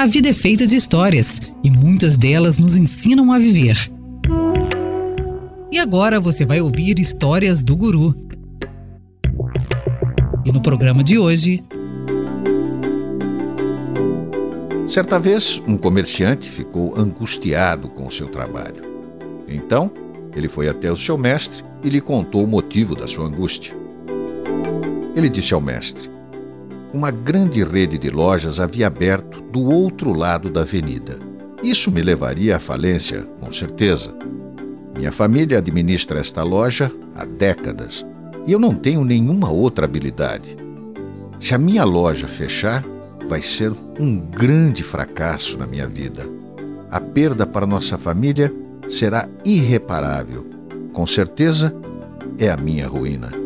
A vida é feita de histórias e muitas delas nos ensinam a viver. E agora você vai ouvir histórias do Guru. E no programa de hoje. Certa vez, um comerciante ficou angustiado com o seu trabalho. Então, ele foi até o seu mestre e lhe contou o motivo da sua angústia. Ele disse ao mestre: Uma grande rede de lojas havia aberto do outro lado da avenida. Isso me levaria à falência, com certeza. Minha família administra esta loja há décadas e eu não tenho nenhuma outra habilidade. Se a minha loja fechar, vai ser um grande fracasso na minha vida. A perda para nossa família será irreparável. Com certeza, é a minha ruína.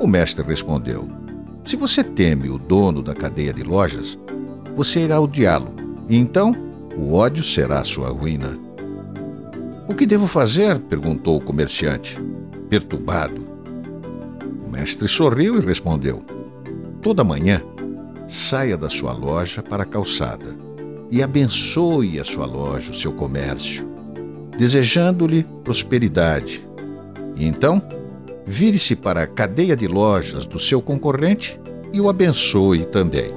O mestre respondeu: Se você teme o dono da cadeia de lojas, você irá odiá-lo, e então o ódio será sua ruína. O que devo fazer? perguntou o comerciante, perturbado. O mestre sorriu e respondeu: Toda manhã, saia da sua loja para a calçada e abençoe a sua loja, o seu comércio, desejando-lhe prosperidade. E então, vire-se para a cadeia de lojas do seu concorrente e o abençoe também.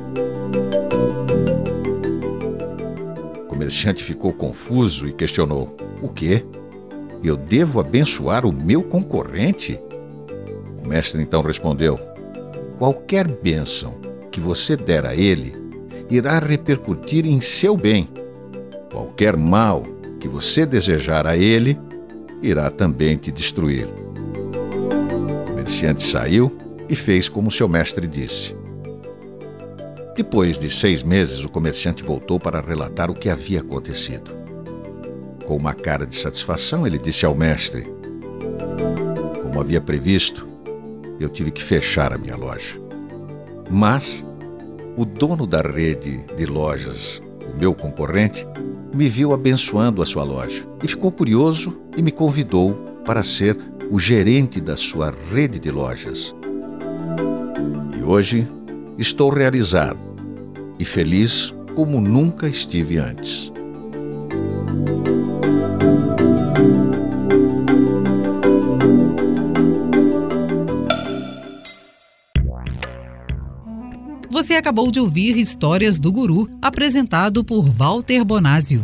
O comerciante ficou confuso e questionou: O quê? Eu devo abençoar o meu concorrente? O mestre então respondeu: Qualquer bênção que você der a ele irá repercutir em seu bem. Qualquer mal que você desejar a ele irá também te destruir comerciante saiu e fez como seu mestre disse. Depois de seis meses, o comerciante voltou para relatar o que havia acontecido. Com uma cara de satisfação, ele disse ao mestre: Como havia previsto, eu tive que fechar a minha loja. Mas o dono da rede de lojas, o meu concorrente, me viu abençoando a sua loja e ficou curioso e me convidou para ser o gerente da sua rede de lojas. E hoje estou realizado e feliz como nunca estive antes. Você acabou de ouvir Histórias do Guru, apresentado por Walter Bonásio.